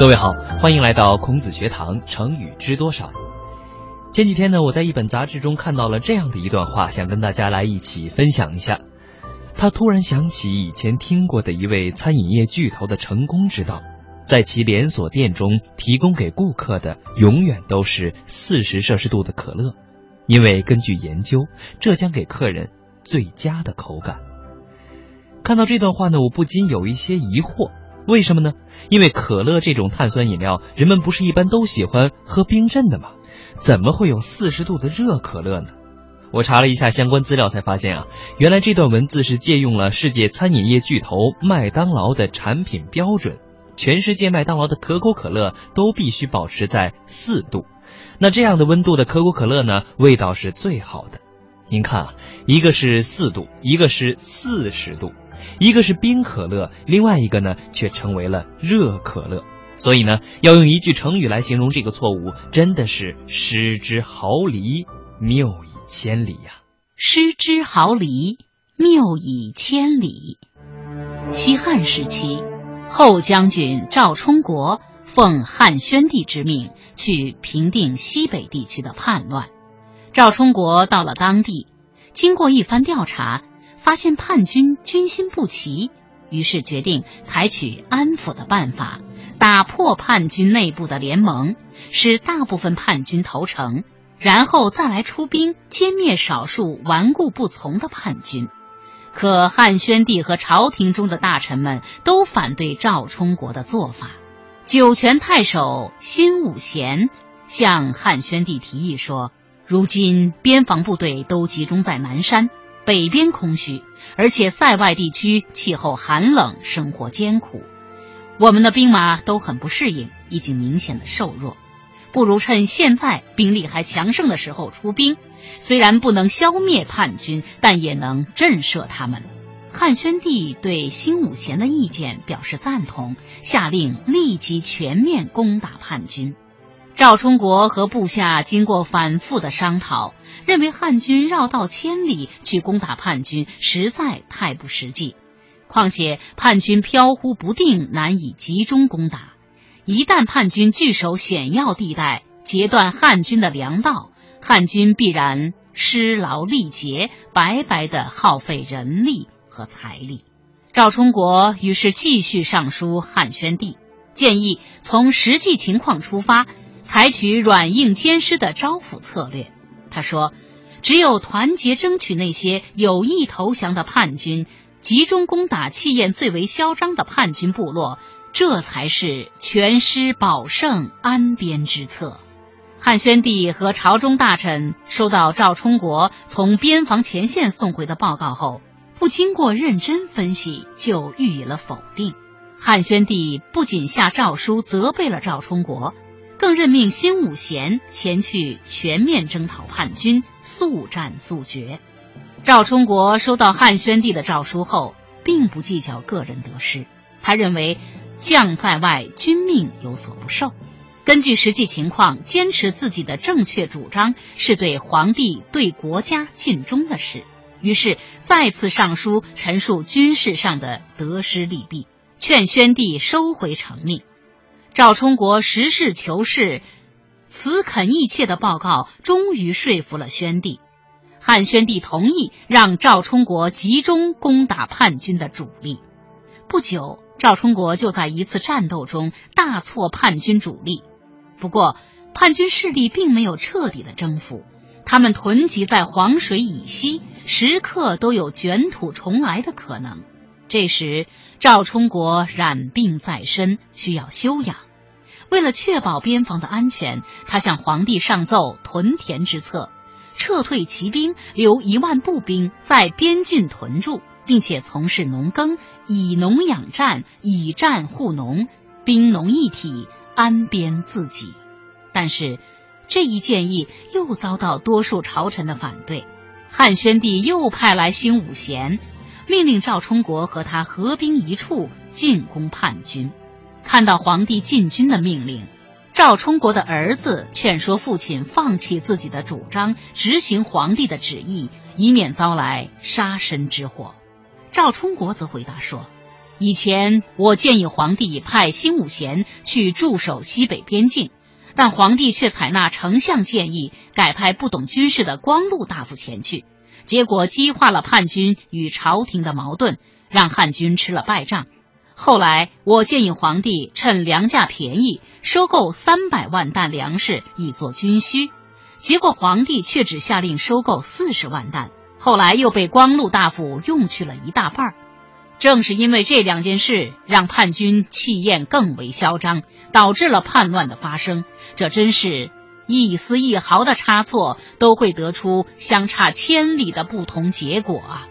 各位好，欢迎来到孔子学堂。成语知多少？前几天呢，我在一本杂志中看到了这样的一段话，想跟大家来一起分享一下。他突然想起以前听过的一位餐饮业巨头的成功之道，在其连锁店中提供给顾客的永远都是四十摄氏度的可乐，因为根据研究，这将给客人最佳的口感。看到这段话呢，我不禁有一些疑惑。为什么呢？因为可乐这种碳酸饮料，人们不是一般都喜欢喝冰镇的吗？怎么会有四十度的热可乐呢？我查了一下相关资料，才发现啊，原来这段文字是借用了世界餐饮业巨头麦当劳的产品标准，全世界麦当劳的可口可乐都必须保持在四度，那这样的温度的可口可乐呢，味道是最好的。您看啊，一个是四度，一个是四十度。一个是冰可乐，另外一个呢却成为了热可乐。所以呢，要用一句成语来形容这个错误，真的是失之毫厘，谬以千里呀！失之毫厘，谬以千里。西汉时期，后将军赵充国奉汉宣帝之命去平定西北地区的叛乱。赵充国到了当地，经过一番调查。发现叛军军心不齐，于是决定采取安抚的办法，打破叛军内部的联盟，使大部分叛军投诚，然后再来出兵歼灭少数顽固不从的叛军。可汉宣帝和朝廷中的大臣们都反对赵充国的做法。酒泉太守辛武贤向汉宣帝提议说：“如今边防部队都集中在南山。”北边空虚，而且塞外地区气候寒冷，生活艰苦，我们的兵马都很不适应，已经明显的瘦弱。不如趁现在兵力还强盛的时候出兵，虽然不能消灭叛军，但也能震慑他们。汉宣帝对辛武贤的意见表示赞同，下令立即全面攻打叛军。赵充国和部下经过反复的商讨。认为汉军绕道千里去攻打叛军实在太不实际，况且叛军飘忽不定，难以集中攻打。一旦叛军据守险要地带，截断汉军的粮道，汉军必然失劳力竭，白白的耗费人力和财力。赵充国于是继续上书汉宣帝，建议从实际情况出发，采取软硬兼施的招抚策略。他说：“只有团结争取那些有意投降的叛军，集中攻打气焰最为嚣张的叛军部落，这才是全师保胜安边之策。”汉宣帝和朝中大臣收到赵充国从边防前线送回的报告后，不经过认真分析就予以了否定。汉宣帝不仅下诏书责备了赵充国。更任命辛武贤前去全面征讨叛军，速战速决。赵充国收到汉宣帝的诏书后，并不计较个人得失，他认为将在外，军命有所不受。根据实际情况，坚持自己的正确主张，是对皇帝、对国家尽忠的事。于是再次上书陈述军事上的得失利弊，劝宣帝收回成命。赵充国实事求是、辞恳意切的报告，终于说服了宣帝。汉宣帝同意让赵充国集中攻打叛军的主力。不久，赵充国就在一次战斗中大挫叛军主力。不过，叛军势力并没有彻底的征服，他们囤积在黄水以西，时刻都有卷土重来的可能。这时，赵充国染病在身，需要休养。为了确保边防的安全，他向皇帝上奏屯田之策，撤退骑兵，留一万步兵在边郡屯驻，并且从事农耕，以农养战，以战护农，兵农一体，安边自己。但是，这一建议又遭到多数朝臣的反对。汉宣帝又派来辛武贤。命令赵充国和他合兵一处进攻叛军。看到皇帝进军的命令，赵充国的儿子劝说父亲放弃自己的主张，执行皇帝的旨意，以免遭来杀身之祸。赵充国则回答说：“以前我建议皇帝派辛武贤去驻守西北边境，但皇帝却采纳丞相建议，改派不懂军事的光禄大夫前去，结果激化了叛军与朝廷的矛盾，让汉军吃了败仗。后来我建议皇帝趁粮价便宜，收购三百万担粮食以作军需，结果皇帝却只下令收购四十万担。后来又被光禄大夫用去了一大半，正是因为这两件事，让叛军气焰更为嚣张，导致了叛乱的发生。这真是一丝一毫的差错，都会得出相差千里的不同结果啊！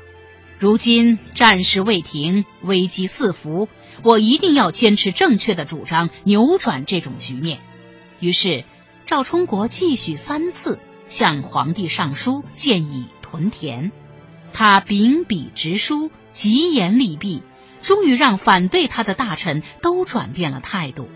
如今战事未停，危机四伏，我一定要坚持正确的主张，扭转这种局面。于是，赵充国继续三次向皇帝上书，建议。屯田，他秉笔直书，疾言厉弊，终于让反对他的大臣都转变了态度。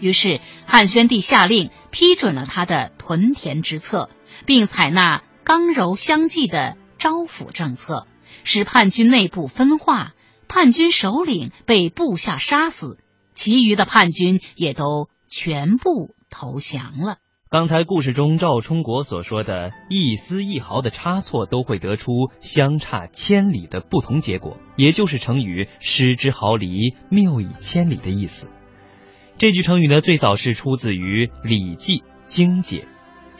于是汉宣帝下令批准了他的屯田之策，并采纳刚柔相济的招抚政策，使叛军内部分化，叛军首领被部下杀死，其余的叛军也都全部投降了。刚才故事中赵充国所说的一丝一毫的差错都会得出相差千里的不同结果，也就是成语“失之毫厘，谬以千里”的意思。这句成语呢，最早是出自于《礼记·经解》，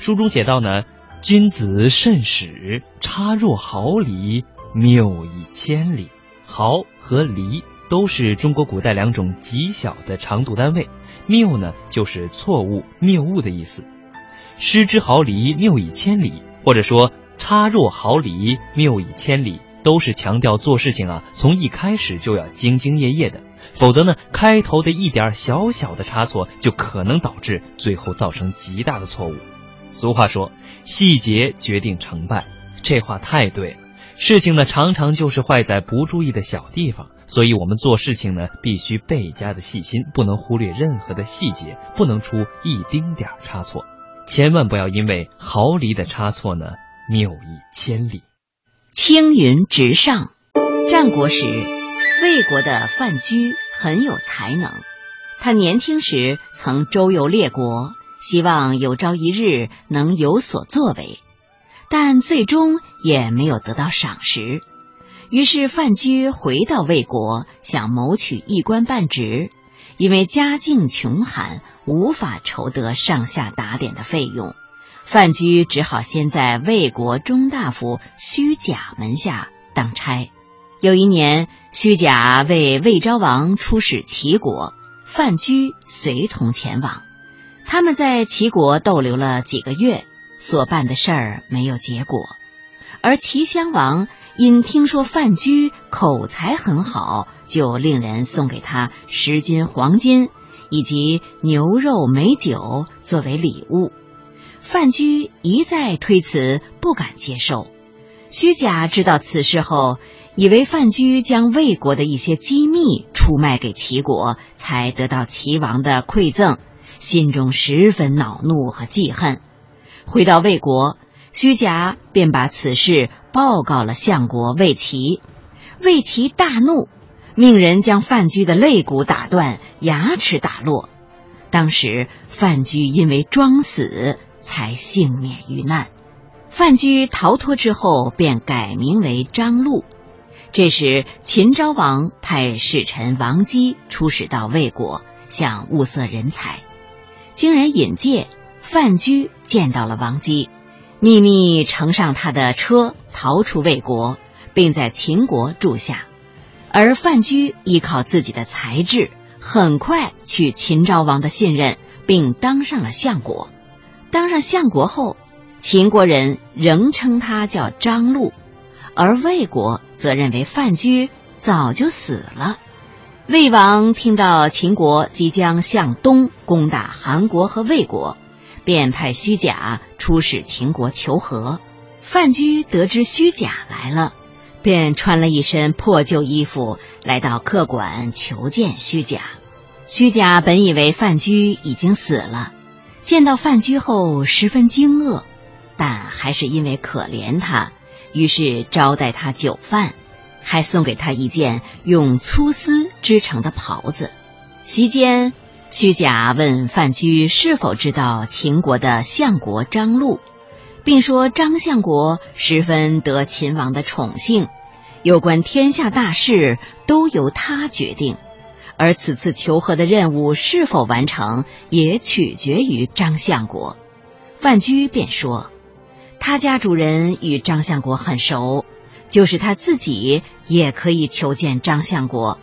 书中写道呢：“君子慎始，差若毫厘，谬以千里。”毫和厘都是中国古代两种极小的长度单位，谬呢就是错误、谬误的意思。失之毫厘，谬以千里，或者说差若毫厘，谬以千里，都是强调做事情啊，从一开始就要兢兢业业的，否则呢，开头的一点小小的差错就可能导致最后造成极大的错误。俗话说，细节决定成败，这话太对了。事情呢，常常就是坏在不注意的小地方，所以我们做事情呢，必须倍加的细心，不能忽略任何的细节，不能出一丁点差错。千万不要因为毫厘的差错呢，谬以千里。青云直上。战国时，魏国的范雎很有才能。他年轻时曾周游列国，希望有朝一日能有所作为，但最终也没有得到赏识。于是范雎回到魏国，想谋取一官半职。因为家境穷寒，无法筹得上下打点的费用，范雎只好先在魏国中大夫虚假门下当差。有一年，虚假为魏昭王出使齐国，范雎随同前往。他们在齐国逗留了几个月，所办的事儿没有结果，而齐襄王。因听说范雎口才很好，就令人送给他十斤黄金以及牛肉美酒作为礼物。范雎一再推辞，不敢接受。虚假知道此事后，以为范雎将魏国的一些机密出卖给齐国，才得到齐王的馈赠，心中十分恼怒和记恨。回到魏国。虚假便把此事报告了相国魏齐，魏齐大怒，命人将范雎的肋骨打断，牙齿打落。当时范雎因为装死，才幸免于难。范雎逃脱之后，便改名为张禄。这时，秦昭王派使臣王姬出使到魏国，想物色人才。经人引荐，范雎见到了王姬。秘密乘上他的车逃出魏国，并在秦国住下。而范雎依靠自己的才智，很快取秦昭王的信任，并当上了相国。当上相国后，秦国人仍称他叫张禄，而魏国则认为范雎早就死了。魏王听到秦国即将向东攻打韩国和魏国。便派虚假出使秦国求和。范雎得知虚假来了，便穿了一身破旧衣服来到客馆求见虚假。虚假本以为范雎已经死了，见到范雎后十分惊愕，但还是因为可怜他，于是招待他酒饭。还送给他一件用粗丝织成的袍子。席间，屈贾问范雎是否知道秦国的相国张禄，并说张相国十分得秦王的宠幸，有关天下大事都由他决定，而此次求和的任务是否完成，也取决于张相国。范雎便说，他家主人与张相国很熟。就是他自己也可以求见张相国，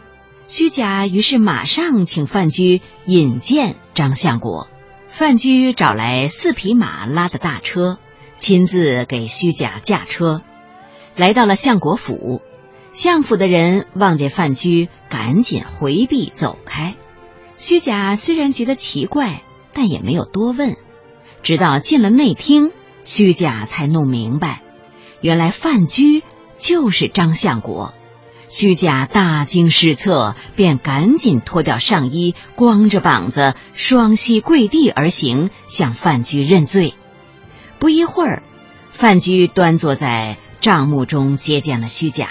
虚假于是马上请范雎引荐张相国。范雎找来四匹马拉的大车，亲自给虚假驾车，来到了相国府。相府的人望见范雎，赶紧回避走开。虚假虽然觉得奇怪，但也没有多问。直到进了内厅，虚假才弄明白，原来范雎。就是张相国，虚假大惊失色，便赶紧脱掉上衣，光着膀子，双膝跪地而行，向范雎认罪。不一会儿，范雎端坐在帐幕中接见了虚假，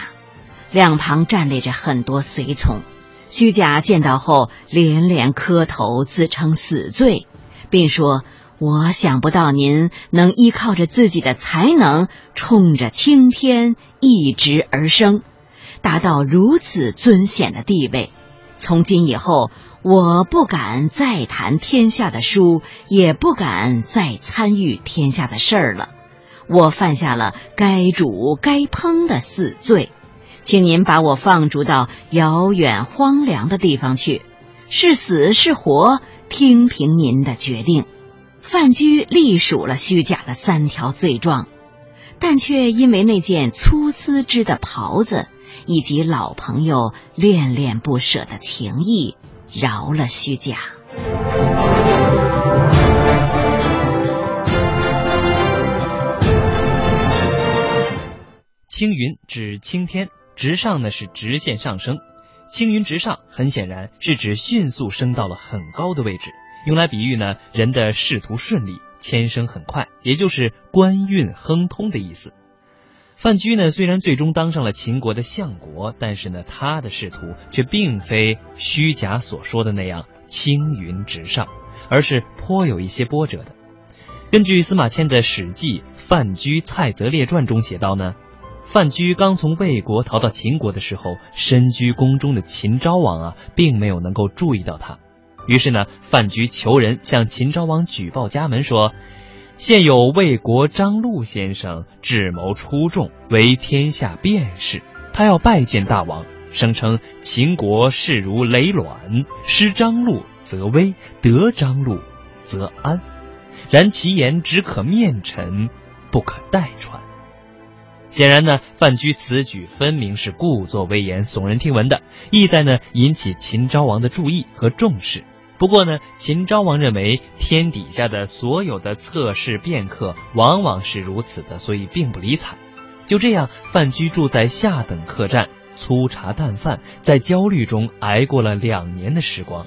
两旁站立着很多随从。虚假见到后，连连磕头，自称死罪，并说。我想不到您能依靠着自己的才能，冲着青天一直而生，达到如此尊显的地位。从今以后，我不敢再谈天下的书，也不敢再参与天下的事儿了。我犯下了该煮该烹的死罪，请您把我放逐到遥远荒凉的地方去，是死是活，听凭您的决定。范雎隶数了虚假的三条罪状，但却因为那件粗丝织的袍子以及老朋友恋恋不舍的情谊，饶了虚假。青云指青天，直上呢是直线上升，青云直上很显然是指迅速升到了很高的位置。用来比喻呢，人的仕途顺利，迁升很快，也就是官运亨通的意思。范雎呢，虽然最终当上了秦国的相国，但是呢，他的仕途却并非虚假所说的那样青云直上，而是颇有一些波折的。根据司马迁的《史记·范雎蔡泽列传》中写道呢，范雎刚从魏国逃到秦国的时候，身居宫中的秦昭王啊，并没有能够注意到他。于是呢，范雎求人向秦昭王举报家门，说：“现有魏国张禄先生智谋出众，为天下辩士，他要拜见大王，声称秦国势如累卵，失张禄则危，得张禄则安。然其言只可面陈，不可代传。”显然呢，范雎此举分明是故作威严、耸人听闻的，意在呢引起秦昭王的注意和重视。不过呢，秦昭王认为天底下的所有的测试便客往往是如此的，所以并不理睬。就这样，范雎住在下等客栈，粗茶淡饭，在焦虑中挨过了两年的时光。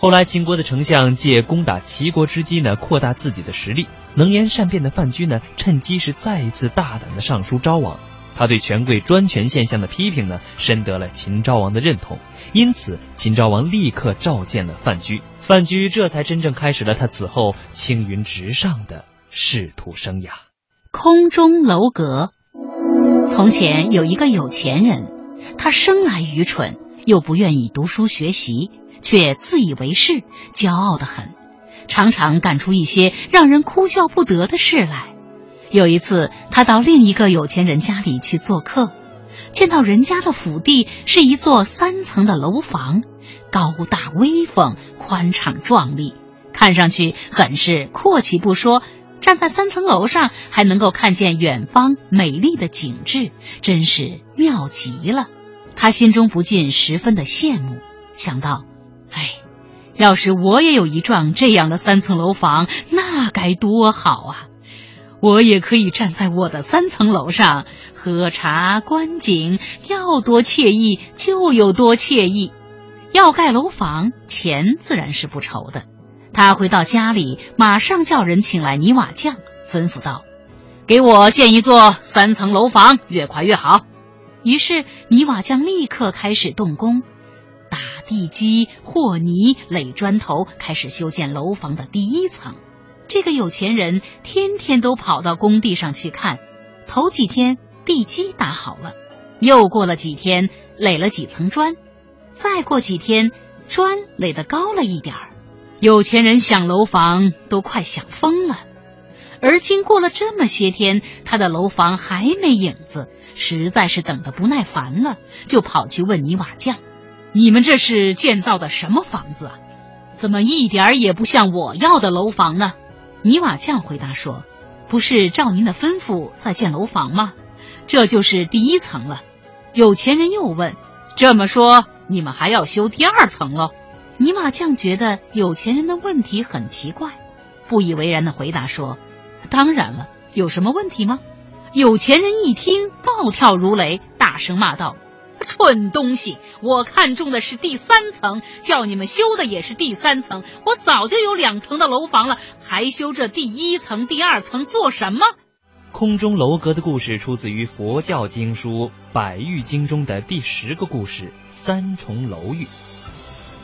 后来，秦国的丞相借攻打齐国之机呢，扩大自己的实力。能言善辩的范雎呢，趁机是再一次大胆的上书昭王。他对权贵专权现象的批评呢，深得了秦昭王的认同，因此秦昭王立刻召见了范雎，范雎这才真正开始了他此后青云直上的仕途生涯。空中楼阁。从前有一个有钱人，他生来愚蠢，又不愿意读书学习，却自以为是，骄傲的很，常常干出一些让人哭笑不得的事来。有一次，他到另一个有钱人家里去做客，见到人家的府邸是一座三层的楼房，高大威风，宽敞壮丽，看上去很是阔气不说，站在三层楼上还能够看见远方美丽的景致，真是妙极了。他心中不禁十分的羡慕，想到：哎，要是我也有一幢这样的三层楼房，那该多好啊！我也可以站在我的三层楼上喝茶观景，要多惬意就有多惬意。要盖楼房，钱自然是不愁的。他回到家里，马上叫人请来泥瓦匠，吩咐道：“给我建一座三层楼房，越快越好。”于是泥瓦匠立刻开始动工，打地基、和泥、垒砖头，开始修建楼房的第一层。这个有钱人天天都跑到工地上去看。头几天地基打好了，又过了几天垒了几层砖，再过几天砖垒得高了一点儿。有钱人想楼房都快想疯了。而经过了这么些天，他的楼房还没影子，实在是等得不耐烦了，就跑去问泥瓦匠：“你们这是建造的什么房子啊？怎么一点也不像我要的楼房呢？”泥瓦匠回答说：“不是照您的吩咐在建楼房吗？这就是第一层了。”有钱人又问：“这么说，你们还要修第二层喽？”泥瓦匠觉得有钱人的问题很奇怪，不以为然的回答说。当然了，有什么问题吗？有钱人一听，暴跳如雷，大声骂道：“蠢东西！我看中的是第三层，叫你们修的也是第三层。我早就有两层的楼房了，还修这第一层、第二层做什么？”空中楼阁的故事出自于佛教经书《百喻经》中的第十个故事——三重楼宇。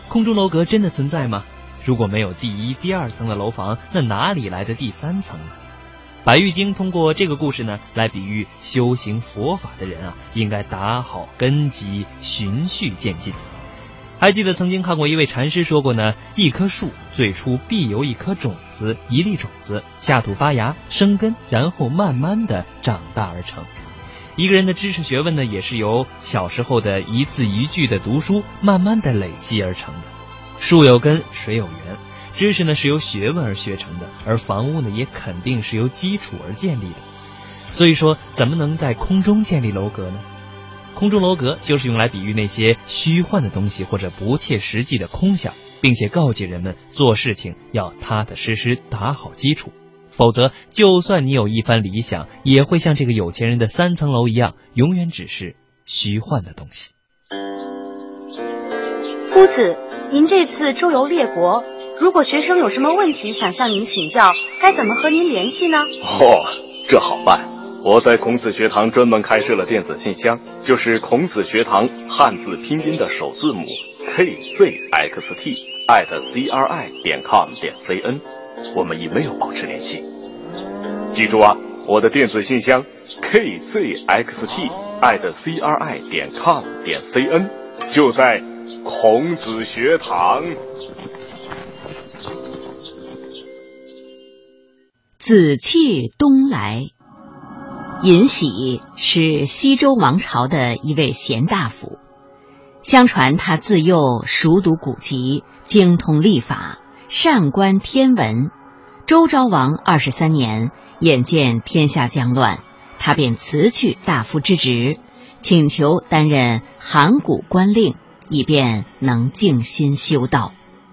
空中楼阁真的存在吗？如果没有第一、第二层的楼房，那哪里来的第三层呢？白玉经通过这个故事呢，来比喻修行佛法的人啊，应该打好根基，循序渐进。还记得曾经看过一位禅师说过呢，一棵树最初必由一颗种子、一粒种子下土发芽、生根，然后慢慢的长大而成。一个人的知识学问呢，也是由小时候的一字一句的读书，慢慢的累积而成的。树有根，水有源。知识呢是由学问而学成的，而房屋呢也肯定是由基础而建立的。所以说，怎么能在空中建立楼阁呢？空中楼阁就是用来比喻那些虚幻的东西或者不切实际的空想，并且告诫人们做事情要踏踏实实打好基础，否则就算你有一番理想，也会像这个有钱人的三层楼一样，永远只是虚幻的东西。夫子，您这次周游列国。如果学生有什么问题想向您请教，该怎么和您联系呢？哦，这好办，我在孔子学堂专门开设了电子信箱，就是孔子学堂汉字拼音的首字母 kzxt at cri 点 com 点 cn，我们已没有保持联系。记住啊，我的电子信箱 kzxt at cri 点 com 点 cn 就在孔子学堂。紫气东来，尹喜是西周王朝的一位贤大夫。相传他自幼熟读古籍，精通历法，善观天文。周昭王二十三年，眼见天下将乱，他便辞去大夫之职，请求担任函谷关令，以便能静心修道。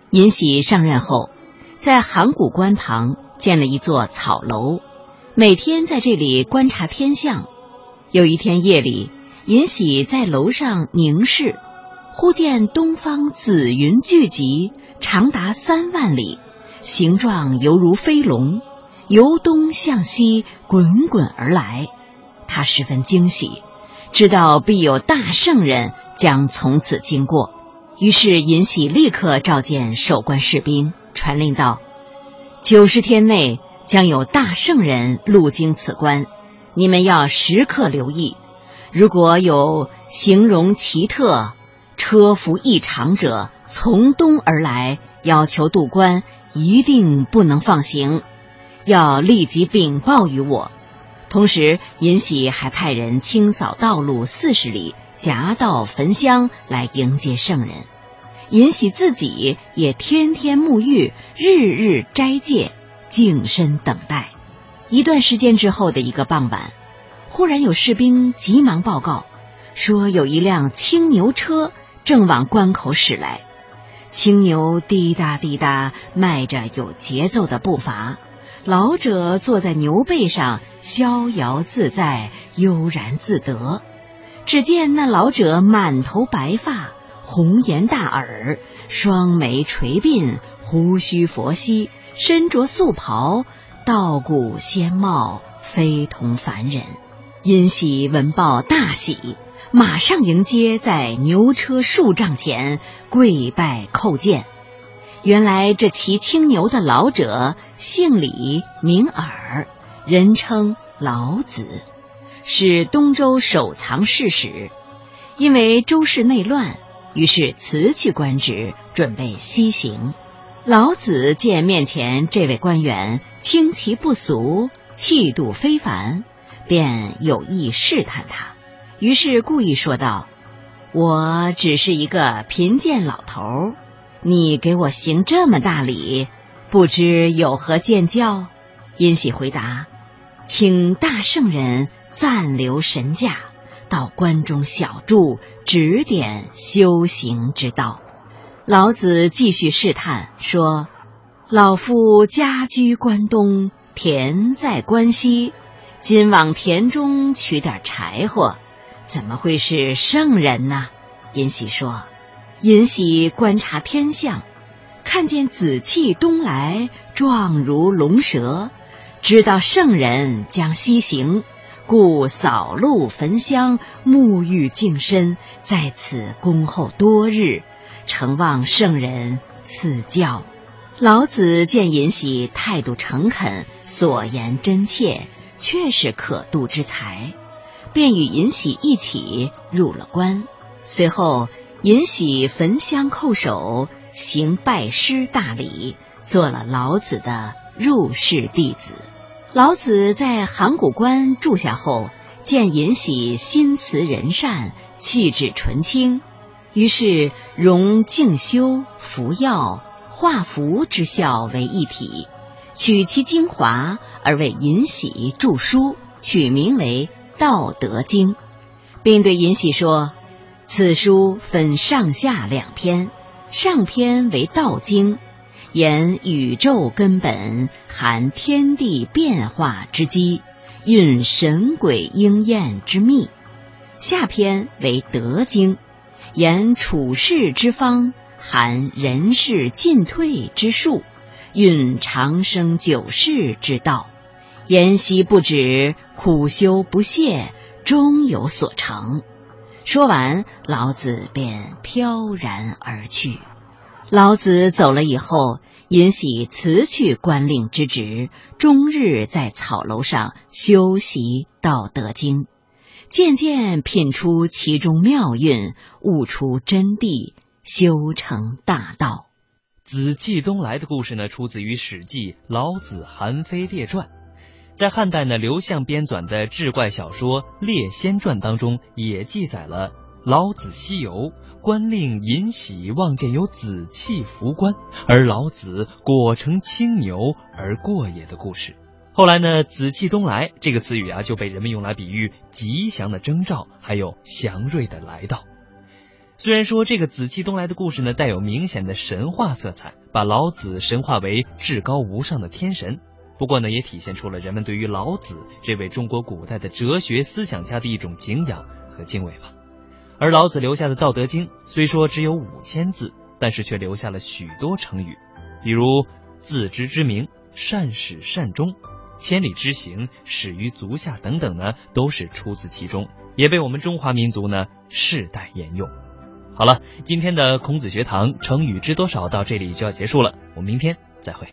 尹喜上任后，在函谷关旁。建了一座草楼，每天在这里观察天象。有一天夜里，尹喜在楼上凝视，忽见东方紫云聚集，长达三万里，形状犹如飞龙，由东向西滚滚而来。他十分惊喜，知道必有大圣人将从此经过。于是尹喜立刻召见守关士兵，传令道。九十天内将有大圣人路经此关，你们要时刻留意。如果有形容奇特、车服异常者从东而来，要求渡关，一定不能放行，要立即禀报于我。同时，尹喜还派人清扫道路四十里，夹道焚香来迎接圣人。尹喜自己也天天沐浴，日日斋戒，静身等待。一段时间之后的一个傍晚，忽然有士兵急忙报告，说有一辆青牛车正往关口驶来。青牛滴答滴答迈着有节奏的步伐，老者坐在牛背上，逍遥自在，悠然自得。只见那老者满头白发。红颜大耳，双眉垂鬓，胡须佛膝，身着素袍，道骨仙貌，非同凡人。殷喜闻报大喜，马上迎接，在牛车数丈前跪拜叩见。原来这骑青牛的老者姓李，名耳，人称老子，是东周守藏侍史。因为周室内乱，于是辞去官职，准备西行。老子见面前这位官员清奇不俗，气度非凡，便有意试探他。于是故意说道：“我只是一个贫贱老头，你给我行这么大礼，不知有何见教？”殷喜回答：“请大圣人暂留神驾，到关中小住，指点修行之道。”老子继续试探说：“老夫家居关东，田在关西，今往田中取点柴火。”怎么会是圣人呢？尹喜说：“尹喜观察天象，看见紫气东来，状如龙蛇，知道圣人将西行，故扫路焚香，沐浴净身，在此恭候多日，诚望圣人赐教。”老子见尹喜态度诚恳，所言真切，确是可度之才。便与尹喜一起入了关，随后尹喜焚香叩首，行拜师大礼，做了老子的入室弟子。老子在函谷关住下后，见尹喜心慈仁善，气质纯清，于是融静修、服药、化符之效为一体，取其精华而为尹喜著书，取名为。《道德经》，并对尹喜说：“此书分上下两篇，上篇为《道经》，言宇宙根本，含天地变化之机，蕴神鬼应验之秘；下篇为《德经》，言处世之方，含人世进退之术，蕴长生久世之道。”言习不止，苦修不懈，终有所成。说完，老子便飘然而去。老子走了以后，尹喜辞去官令之职，终日在草楼上修习《道德经》，渐渐品出其中妙韵，悟出真谛，修成大道。紫气东来的故事呢，出自于《史记·老子韩非列传》。在汉代呢，刘向编纂的志怪小说《列仙传》当中，也记载了老子西游，官令尹喜望见有紫气拂关，而老子果成青牛而过也的故事。后来呢，“紫气东来”这个词语啊，就被人们用来比喻吉祥的征兆，还有祥瑞的来到。虽然说这个“紫气东来”的故事呢，带有明显的神话色彩，把老子神化为至高无上的天神。不过呢，也体现出了人们对于老子这位中国古代的哲学思想家的一种敬仰和敬畏吧。而老子留下的《道德经》虽说只有五千字，但是却留下了许多成语，比如“自知之明”“善始善终”“千里之行”“始于足下”等等呢，都是出自其中，也被我们中华民族呢世代沿用。好了，今天的孔子学堂成语知多少到这里就要结束了，我们明天再会。